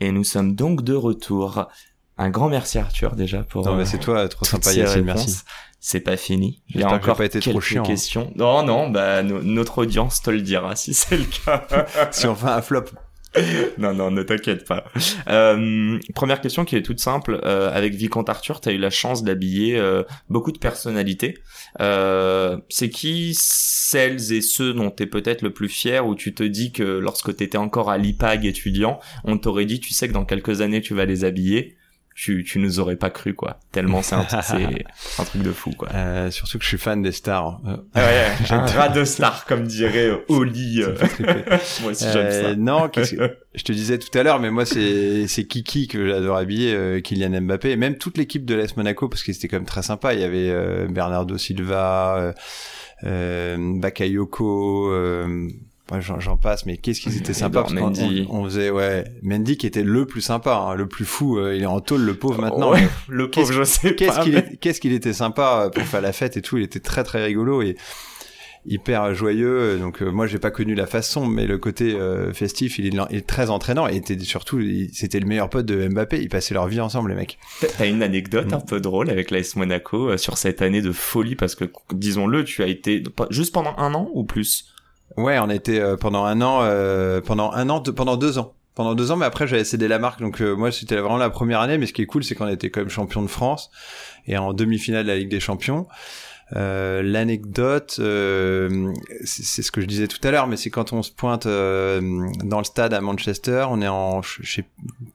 Et nous sommes donc de retour. Un grand merci Arthur déjà pour. Non mais c'est toi, trop sympa Yacine, merci. C'est pas fini. Il y a encore pas été quelques trop chiant, hein. questions. Non non, bah notre audience te le dira si c'est le cas. si on fait un flop. non, non, ne t'inquiète pas. Euh, première question qui est toute simple. Euh, avec Vicomte Arthur, tu as eu la chance d'habiller euh, beaucoup de personnalités. C'est qui celles et ceux dont tu peut-être le plus fier ou tu te dis que lorsque tu étais encore à l'IPAG étudiant, on t'aurait dit, tu sais que dans quelques années, tu vas les habiller? Tu, tu nous aurais pas cru quoi. Tellement c'est un, un, truc de fou quoi. Euh, surtout que je suis fan des stars. Euh, ah ouais, un rat de stars comme dirait Oli. Euh. moi aussi j'aime ça. Non, je te disais tout à l'heure, mais moi c'est c'est Kiki que j'adore habiller, Kylian Mbappé, et même toute l'équipe de l'AS Monaco parce que c'était quand même très sympa. Il y avait Bernardo Silva, Bakayoko j'en passe, mais qu'est-ce qu'ils étaient sympas parce Mendy. On, faisait ouais, Mendy qui était le plus sympa, hein, le plus fou. Euh, il est en tôle, le pauvre maintenant. le pauvre, je sais qu'est-ce pas. Qu'il qu'est-ce qu'il était sympa euh, pour faire la fête et tout. Il était très très rigolo et hyper joyeux. Donc euh, moi j'ai pas connu la façon, mais le côté festif, il est, très entraînant et était surtout c'était le meilleur pote de Mbappé. Ils passaient leur vie ensemble les mecs. T'as une anecdote un peu drôle avec l'AS Monaco sur cette année de folie parce que disons-le, tu as été juste pendant un an ou plus? Ouais, on été euh, pendant un an, euh, pendant un an, pendant deux ans. Pendant deux ans, mais après j'avais cédé la marque, donc euh, moi c'était vraiment la première année. Mais ce qui est cool, c'est qu'on été quand même champion de France et en demi-finale de la Ligue des Champions. L'anecdote, c'est ce que je disais tout à l'heure, mais c'est quand on se pointe dans le stade à Manchester, on est en je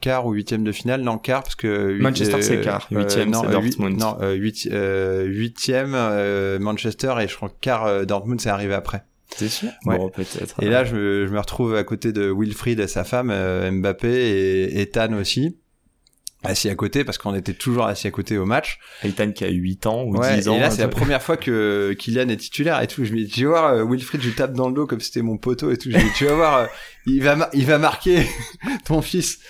quart ou huitième de finale, non quart parce que Manchester c'est quart, huitième c'est Dortmund. non, huitième Manchester et je crois quart Dortmund c'est arrivé après. C'est sûr? Bon, peut-être. Et là, je me, je me, retrouve à côté de Wilfried et sa femme, euh, Mbappé et Ethan aussi assis à côté parce qu'on était toujours assis à côté au match. Ethan qui a 8 ans ou 10 ans. Et là, c'est la première fois que Kylian est titulaire et tout. Je me dis, tu vas voir, euh, Wilfried, je lui tape dans le dos comme si c'était mon poteau et tout. Je dis, tu vas voir, euh, il va, il va marquer ton fils.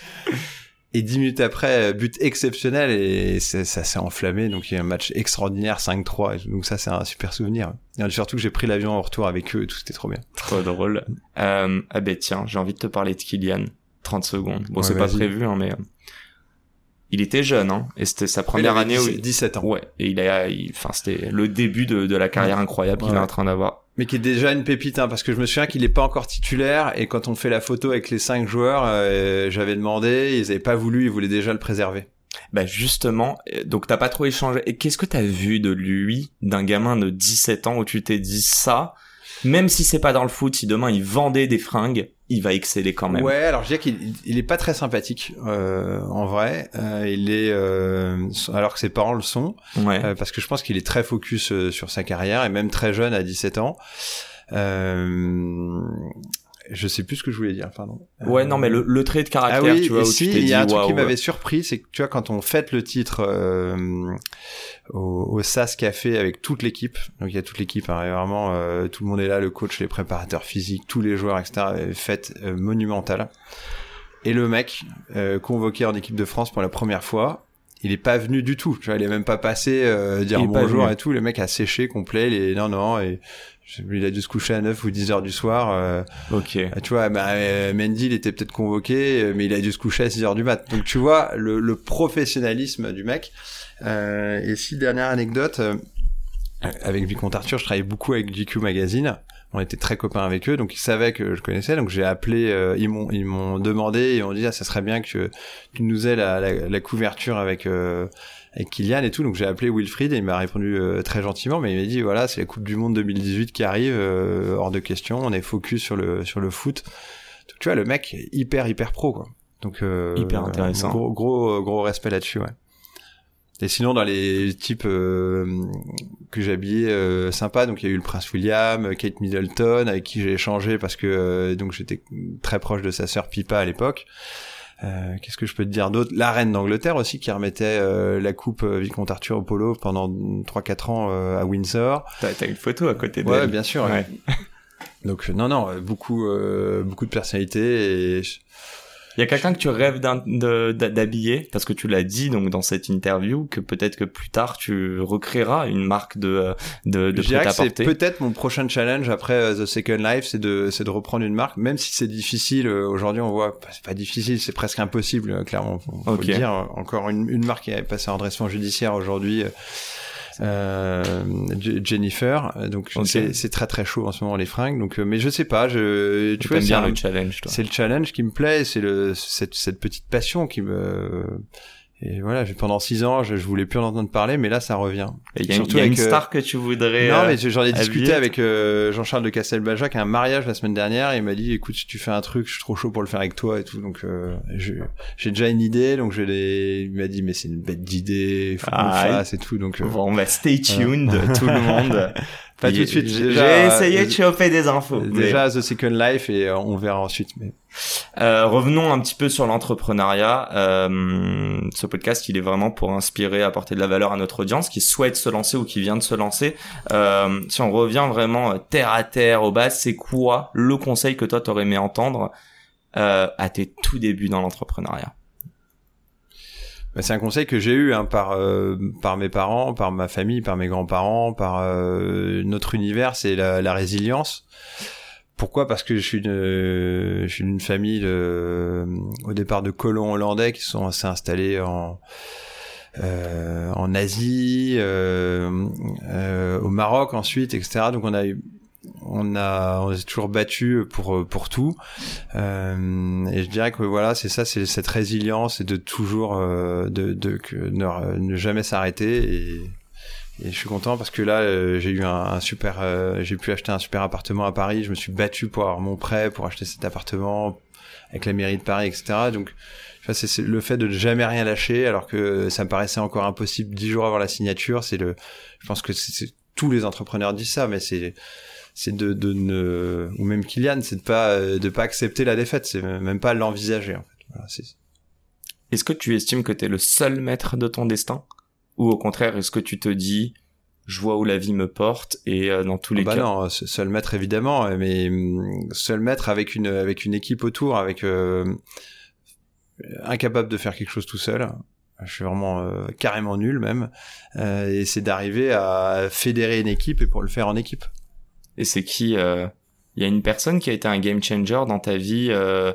Et dix minutes après, but exceptionnel et ça s'est enflammé. Donc il y a un match extraordinaire, 5-3. Donc ça, c'est un super souvenir. Et surtout que j'ai pris l'avion en retour avec eux et tout, c'était trop bien. Trop drôle. Euh, ah ben tiens, j'ai envie de te parler de Kylian. 30 secondes. Bon, c'est pas prévu, hein, mais... Euh, il était jeune, hein, et c'était sa première année. 17, 17 ans. Ouais, et il a, enfin, c'était le début de, de la carrière incroyable qu'il est en train d'avoir mais qui est déjà une pépite, hein, parce que je me souviens qu'il n'est pas encore titulaire, et quand on fait la photo avec les cinq joueurs, euh, j'avais demandé, ils avaient pas voulu, ils voulaient déjà le préserver. Bah justement, euh, donc t'as pas trop échangé. Et qu'est-ce que t'as vu de lui, d'un gamin de 17 ans où tu t'es dit ça, même si c'est pas dans le foot, si demain il vendait des fringues, il va exceller quand même. Ouais, alors je dirais qu'il il est pas très sympathique euh, en vrai. Euh, il est euh, alors que ses parents le sont, ouais. Euh, parce que je pense qu'il est très focus euh, sur sa carrière et même très jeune à 17 ans. Euh, je sais plus ce que je voulais dire, pardon. Ouais, non, mais le, le trait de caractère, ah oui, tu vois, où si, tu il y a un truc qui m'avait surpris, c'est que tu vois, quand on fête le titre euh, au, au, SAS Café avec toute l'équipe, donc il y a toute l'équipe, hein, vraiment, euh, tout le monde est là, le coach, les préparateurs physiques, tous les joueurs, etc. Fête euh, monumentale. Et le mec euh, convoqué en équipe de France pour la première fois, il est pas venu du tout. Tu vois, il est même pas passé euh, dire bonjour et tout. Le mec a séché complet. Il est non non et il a dû se coucher à 9 ou 10 heures du soir. Euh, ok. Euh, tu vois, bah, euh, Mendy, il était peut-être convoqué, euh, mais il a dû se coucher à 6 heures du mat. Donc tu vois le, le professionnalisme du mec. Euh, et si dernière anecdote, avec Vicomte Arthur, je travaillais beaucoup avec GQ Magazine. On était très copains avec eux, donc ils savaient que je connaissais. Donc j'ai appelé, ils m'ont ils m'ont demandé et on dit ah ça serait bien que tu nous aies la, la, la couverture avec avec Kylian et tout. Donc j'ai appelé Wilfried et il m'a répondu euh, très gentiment, mais il m'a dit voilà c'est la Coupe du Monde 2018 qui arrive, euh, hors de question, on est focus sur le sur le foot. Donc, tu vois le mec hyper hyper pro quoi. Donc euh, hyper intéressant. Gros gros gros respect là-dessus ouais. Et sinon dans les types que j'ai habillés euh, sympas, donc il y a eu le prince William, Kate Middleton avec qui j'ai échangé parce que donc j'étais très proche de sa sœur Pipa à l'époque. Euh, Qu'est-ce que je peux te dire d'autre? La reine d'Angleterre aussi qui remettait euh, la coupe euh, Vicomte Arthur au polo pendant 3-4 ans euh, à Windsor. T'as as une photo à côté d'elle. Ouais, bien sûr. Ouais. Donc euh, non, non, euh, beaucoup, euh, beaucoup de personnalités et Il y a quelqu'un que tu rêves d'habiller parce que tu l'as dit donc dans cette interview que peut-être que plus tard tu recréeras une marque de de, de c'est peut-être mon prochain challenge après euh, The Second Life, c'est de, c'est de reprendre une marque, même si c'est difficile. euh, Aujourd'hui, on voit, bah, c'est pas difficile, c'est presque impossible, euh, clairement. Faut, faut Ok. le dire. Encore une, une marque qui est passée en redressement judiciaire aujourd'hui. Euh, Jennifer, donc Ok. c'est très très chaud en ce moment les fringues. Donc, euh, mais je sais pas, je, tu vois, bien un- le challenge c'est le challenge qui me plaît, c'est le cette, cette petite passion qui me et voilà, pendant six ans, je, je voulais plus en entendre parler, mais là ça revient. Et Il y a, une- surtout y a une avec, euh, star que tu voudrais. non, euh, mais j'en ai discuté avec euh, Jean-Charles de Castelbajac à un mariage la semaine dernière. Et il m'a dit, écoute, si tu fais un truc, je suis trop chaud pour le faire avec toi et tout. Donc, euh, j'ai déjà une idée. Donc, je l'ai. Il m'a dit, mais c'est une bête d'idée, il faut qu'on le Ah, fasse et tout. Donc, euh, Bon, bah stay tuned tout le monde. pas tout de suite. J'ai essayé euh, de choper des infos. mais- déjà The Second Life et euh, on verra ensuite. Mais Euh, revenons un petit peu sur l'entrepreneuriat. Euh, ce podcast, il est vraiment pour inspirer, apporter de la valeur à notre audience qui souhaite se lancer ou qui vient de se lancer. Euh, si on revient vraiment euh, terre à terre au bas, c'est quoi le conseil que toi t'aurais aimé entendre euh, à tes tout débuts dans l'entrepreneuriat? C'est un conseil que j'ai eu hein, par euh, par mes parents, par ma famille, par mes grands-parents, par euh, notre univers, c'est la, la résilience. Pourquoi? Parce que je suis une, je suis d'une famille de, au départ de colons hollandais qui sont s'est installés en euh, en Asie, euh, euh, au Maroc ensuite, etc. Donc on a eu on a on s'est toujours battu pour pour tout. Euh, et je dirais que voilà c'est ça c'est cette résilience et de toujours euh, de, de que ne, ne jamais s'arrêter. Et, et je suis content parce que là euh, j'ai eu un, un super euh, j'ai pu acheter un super appartement à Paris. Je me suis battu pour avoir mon prêt pour acheter cet appartement avec la mairie de Paris etc donc c'est le fait de ne jamais rien lâcher alors que ça me paraissait encore impossible dix jours avant la signature c'est le je pense que c'est- tous les entrepreneurs disent ça mais c'est c'est de, de ne ou même Kylian c'est de pas euh, de pas accepter la défaite c'est même pas l'envisager en fait. Voilà, c'est Est-ce que tu estimes que t'es le seul maître de ton destin? Ou au contraire est-ce que tu te dis je vois où la vie me porte et euh, dans tous les Ah bah cas non se- seul maître évidemment mais hum, seul maître avec une avec une équipe autour avec euh, incapable de faire quelque chose tout seul. Je suis vraiment euh, carrément nul même. Euh, et c'est d'arriver à fédérer une équipe et pour le faire en équipe Et c'est qui euh, Il y a une personne qui a été un game changer dans ta vie euh,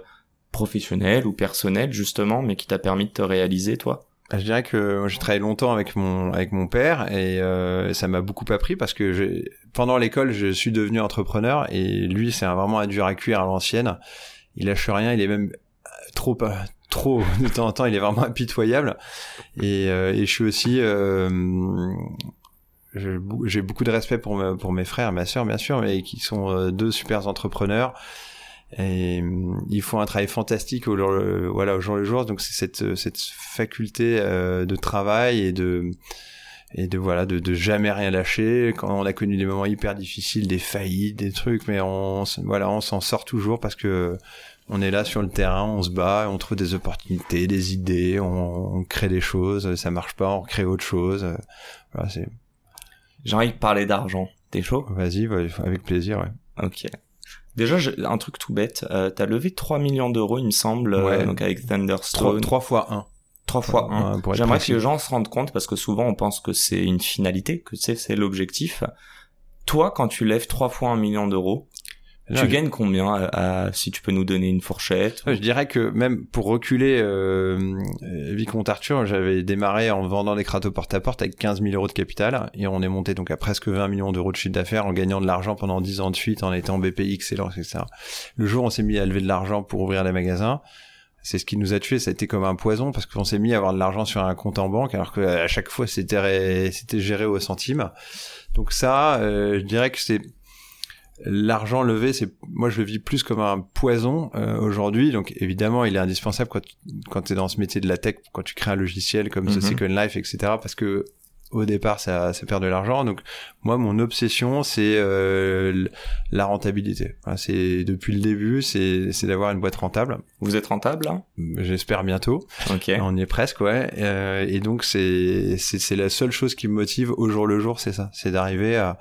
professionnelle ou personnelle justement, mais qui t'a permis de te réaliser toi? Bah, Je dirais que moi, j'ai travaillé longtemps avec mon avec mon père et euh, ça m'a beaucoup appris parce que j'ai- pendant l'école je suis devenu entrepreneur et lui c'est vraiment un dur à cuire à l'ancienne. Il lâche rien, il est même euh, trop euh, trop de temps en temps, il est vraiment impitoyable et, euh, et je suis aussi euh, j'ai beaucoup de respect pour pour mes frères, ma sœur bien sûr, mais qui sont euh, deux super entrepreneurs. Et euh, ils font un travail fantastique au jour le, voilà au jour le jour. Donc c'est cette cette faculté euh, de travail et de et de voilà de, de jamais rien lâcher quand on a connu des moments hyper difficiles, des faillites, des trucs, mais on voilà on s'en sort toujours parce que on est là sur le terrain, on se bat, on trouve des opportunités, des idées, on, on crée des choses, ça marche pas, on crée autre chose. Voilà, c'est J'ai envie de parler d'argent. T'es chaud? Vas-y, ouais, avec plaisir. Ouais. Ok. Déjà, un truc tout bête. Euh, T'as levé 3 millions d'euros, il me semble, euh, Ouais. donc avec Thunderstone. trois fois un. 3 fois 1. Ouais, pour être J'aimerais que les gens se rendent compte parce que souvent on pense que c'est une finalité, que c'est l'objectif. Toi, quand tu lèves 3 fois un million d'euros, tu gagnes combien à- à- si tu peux nous donner une fourchette Ouais, je dirais que même pour reculer euh, Vicomte Arthur, j'avais démarré en vendant des cratos porte-à-porte avec 15 000 euros de capital et on est monté donc à presque 20 millions d'euros de chiffre d'affaires en gagnant de l'argent pendant 10 ans de suite en étant BPI excellent, etc. Le jour où on s'est mis à lever de l'argent pour ouvrir les magasins, c'est ce qui nous a tués, ça a été comme un poison parce qu'on s'est mis à avoir de l'argent sur un compte en banque alors que à chaque fois c'était ré- c'était géré au centime. Donc ça, euh, je dirais que c'est l'argent levé, c'est moi je le vis plus comme un poison euh, aujourd'hui. Donc évidemment, il est indispensable quand tu, quand es dans ce métier de la tech, quand tu crées un logiciel comme Mhm. The Second Life, etc. Parce que au départ ça, ça perd de l'argent. Donc moi mon obsession c'est euh, la rentabilité. Enfin, c'est depuis le début c'est d'avoir une boîte rentable. Vous êtes rentable là? J'espère bientôt. Ok. On y est presque ouais. Euh, et donc c'est c'est c'est la seule chose qui me motive au jour le jour c'est ça, c'est d'arriver à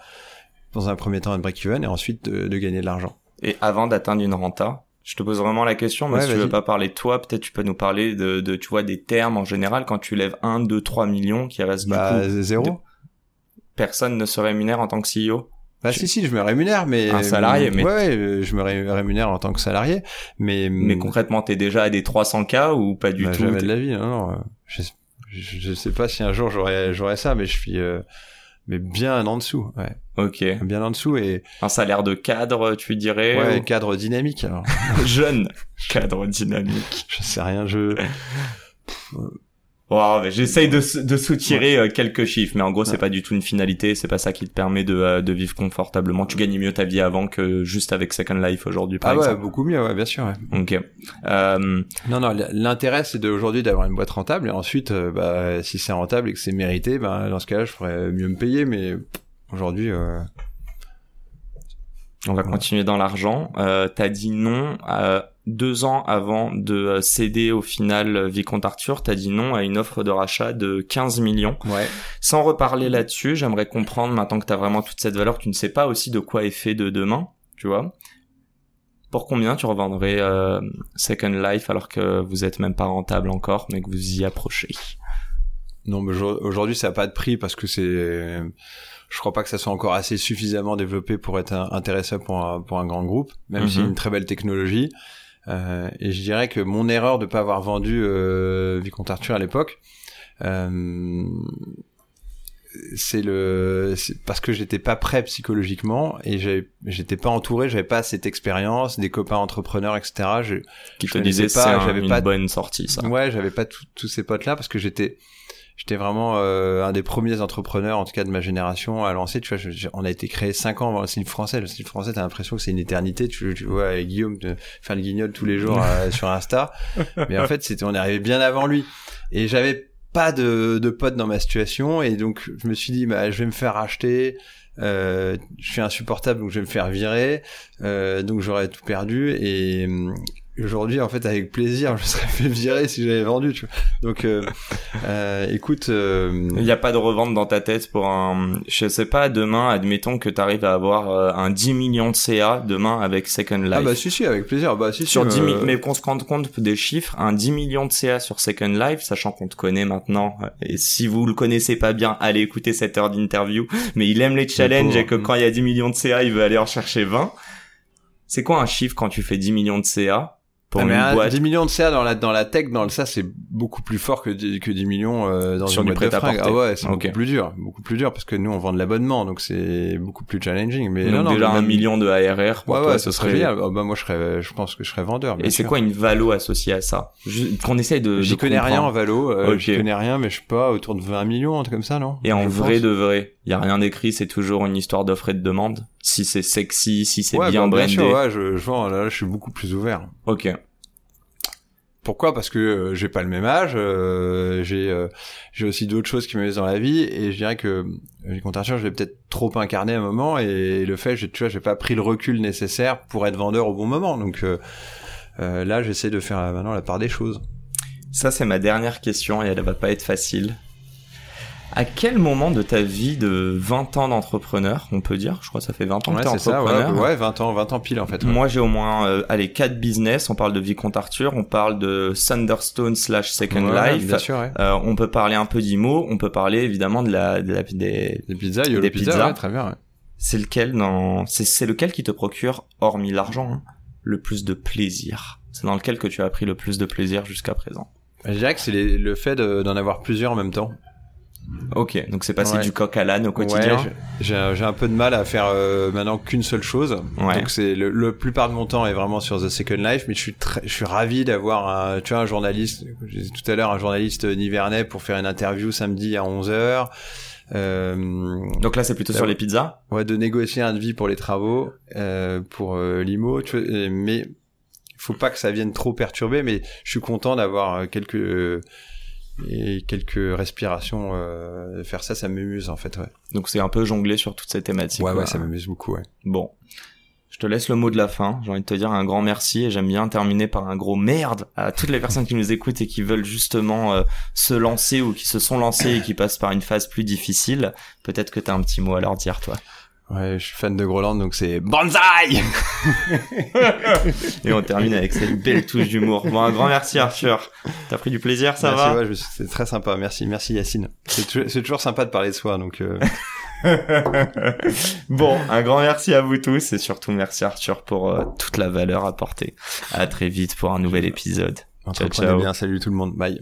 dans un premier temps à break even et ensuite de, de gagner de l'argent. Et avant d'atteindre une renta, je te pose vraiment la question, mais Ouais, si tu veux pas parler de toi, peut-être tu peux nous parler de, de, tu vois, des termes en général, quand tu lèves 1, 2, 3 millions, qui reste du Bah coup, zéro. de- personne ne se rémunère en tant que CEO. Bah Tu- si si, je me rémunère mais Un salarié, mais- ouais, ouais, euh, je me ré- rémunère en tant que salarié, mais Mais concrètement, t'es déjà à des 300K ou pas du bah, tout? jamais de la vie, non, non. euh, Je, je, je sais pas si un jour j'aurais j'aurais ça, mais je suis euh, mais bien en dessous, ouais, Ok. bien en dessous et Un salaire de cadre, tu dirais ouais ou- cadre dynamique. Alors Jeune cadre dynamique. je sais rien, je mais j'essaye de, de soutirer euh, quelques chiffres, mais en gros, c'est Ouais. pas du tout une finalité, c'est pas ça qui te permet de, euh, de vivre confortablement. Tu gagnes mieux ta vie avant que juste avec Second Life aujourd'hui, par ah ouais exemple. beaucoup mieux, ouais, bien sûr. Ouais. Ok. Euh, Non non, l'intérêt c'est d'aujourd'hui d'avoir une boîte rentable et ensuite euh, bah si c'est rentable et que c'est mérité, bah dans ce cas-là je pourrais mieux me payer, mais aujourd'hui euh, on va Ouais. continuer dans l'argent. Euh, T'as dit non euh, deux ans avant de euh, céder au final euh, Vicomte Arthur. T'as dit non à une offre de rachat de 15 millions. ouais. Sans reparler là-dessus, j'aimerais comprendre maintenant que t'as vraiment toute cette valeur, tu ne sais pas aussi de quoi est fait de demain, tu vois. Pour combien tu revendrais euh, Second Life alors que vous êtes même pas rentable encore, mais que vous y approchez? Non, mais aujourd- aujourd'hui, ça n'a pas de prix parce que c'est. Je crois pas que ça soit encore assez suffisamment développé pour être intéressant pour un, pour un grand groupe, même si Mhm. une très belle technologie. Euh, et je dirais que mon erreur de pas avoir vendu euh, Vicomte Arthur à l'époque, euh, c'est le, parce que j'étais pas prêt psychologiquement et j'étais pas entouré, j'avais pas cette expérience, des copains entrepreneurs, etc. Je, Qui te disait pas, un- j'avais une pas- bonne sortie, ça. Ouais, j'avais pas tous ces potes là parce que j'étais j'étais vraiment euh, un des premiers entrepreneurs en tout cas de ma génération à lancer, tu vois, je- je- on a été créé cinq ans avant le style français, le style français t'as l'impression que c'est une éternité, tu, tu vois avec Guillaume de faire le guignol tous les jours euh, sur Insta, mais en fait c'était on est arrivé bien avant lui. Et j'avais pas de, de potes dans ma situation et donc je me suis dit bah je vais me faire racheter. Euh, je suis insupportable donc je vais me faire virer. Euh, donc j'aurais tout perdu. Et aujourd'hui en fait avec plaisir je serais fait virer si j'avais vendu tu vois donc euh, euh, écoute euh, Il n'y a pas de revente dans ta tête pour un, je sais pas, demain, admettons que tu arrives à avoir euh, un 10 millions de CA demain avec Second Life. ah bah si si avec plaisir bah si si, sur 10 mi- euh, mais qu'on se rende compte des chiffres, un 10 millions de CA sur Second Life, sachant qu'on te connaît maintenant, euh, et si vous le connaissez pas bien, allez écouter cette heure d'interview, mais il aime les challenges et que quand il y a 10 millions de CA, il veut aller en chercher 20. C'est quoi un chiffre quand tu fais 10 millions de CA pour ah, une un- boîte. 10 millions de CA dans la dans la tech dans le ça c'est beaucoup plus fort que 10, que 10 millions euh, dans Sur une du boîte de fringues. ah ouais c'est beaucoup plus dur beaucoup plus dur parce que nous on vend de l'abonnement donc c'est beaucoup plus challenging mais Donc non non déjà un million de ARR pour ouais toi, ouais ce serait génial Ah bah moi je serais je pense que je serais vendeur Et c'est quoi une valo associée à ça? Qu'on essaye de. J'y connais rien en valo, euh, j'y connais rien, mais je sais pas, autour de 20 millions, un truc comme ça, non? Et en Je vrai pense. de vrai, il y a rien d'écrit, c'est toujours une histoire d'offre et de demande. Si c'est sexy, si c'est ouais, bien bah, brandé. sûr, ouais, je, je vends, là, je suis beaucoup plus ouvert. Ok. Pourquoi? Parce que euh, j'ai pas le même âge, euh, j'ai euh, j'ai aussi d'autres choses qui me mettent dans la vie, et je dirais que euh, les Arthur, je l'ai peut-être trop incarné à un moment, et le fait, tu vois, j'ai pas pris le recul nécessaire pour être vendeur au bon moment, donc euh, euh, là, j'essaie de faire maintenant la part des choses. Ça, c'est ma dernière question et elle va pas être facile. À quel moment de ta vie de 20 ans d'entrepreneur, on peut dire, je crois que ça fait 20 ans que t'es c'est ça, ouais, entrepreneur. ouais, 20 ans, 20 ans pile en fait. ouais. Moi, j'ai au moins, euh, allez, quatre business. On parle de Vicomte Arthur, on parle de Thunderstone slash Second Life. bien sûr, ouais. Euh, on peut parler un peu d'IMO, on peut parler évidemment de la, de la des, Des pizzas, Yolo Des Pizza, pizzas. très bien. ouais. C'est lequel dans c'est lequel qui te procure hormis l'argent hein, le plus de plaisir? C'est dans lequel que tu as pris le plus de plaisir jusqu'à présent? Je dirais que c'est le fait de- d'en avoir plusieurs en même temps. Ok, donc c'est passé Ouais. du coq à l'âne au quotidien. Ouais, j'ai un peu de mal à faire euh, maintenant qu'une seule chose. Ouais. Donc c'est le, le plupart de mon temps est vraiment sur The Second Life, mais je suis très, je suis ravi d'avoir un, tu vois, un journaliste. Tout à l'heure un journaliste nivernais pour faire une interview samedi à 11 h euh, Donc là c'est plutôt sur les pizzas. ouais, de négocier un devis pour les travaux, euh, pour euh, l'IMO, tu vois, et- mais faut pas que ça vienne trop perturber, mais je suis content d'avoir euh, quelques, et quelques respirations, euh, faire ça, ça m'amuse en fait. Ouais. Donc c'est un peu jongler sur toutes ces thématiques. Ouais, ouais, ça m'amuse beaucoup. Ouais. Bon. Je te laisse le mot de la fin. J'ai envie de te dire un grand merci et j'aime bien terminer par un gros merde à toutes les personnes qui nous écoutent et qui veulent justement euh, se lancer ou qui se sont lancées et qui passent par une phase plus difficile. Peut-être que t'as un petit mot à leur dire, toi. Ouais, je suis fan de Groland, donc c'est Banzai Et on termine avec cette belle touche d'humour. Bon, un grand merci Arthur. T'as pris du plaisir, ça Merci, va ouais, c'est très sympa. Merci, merci Yacine. C'est tou- c'est toujours sympa de parler de soi, donc. euh, Bon, un grand merci à vous tous et surtout merci Arthur pour euh, toute la valeur apportée. À très vite pour un nouvel épisode. entreprenez ciao. bien. Salut tout le monde. Bye.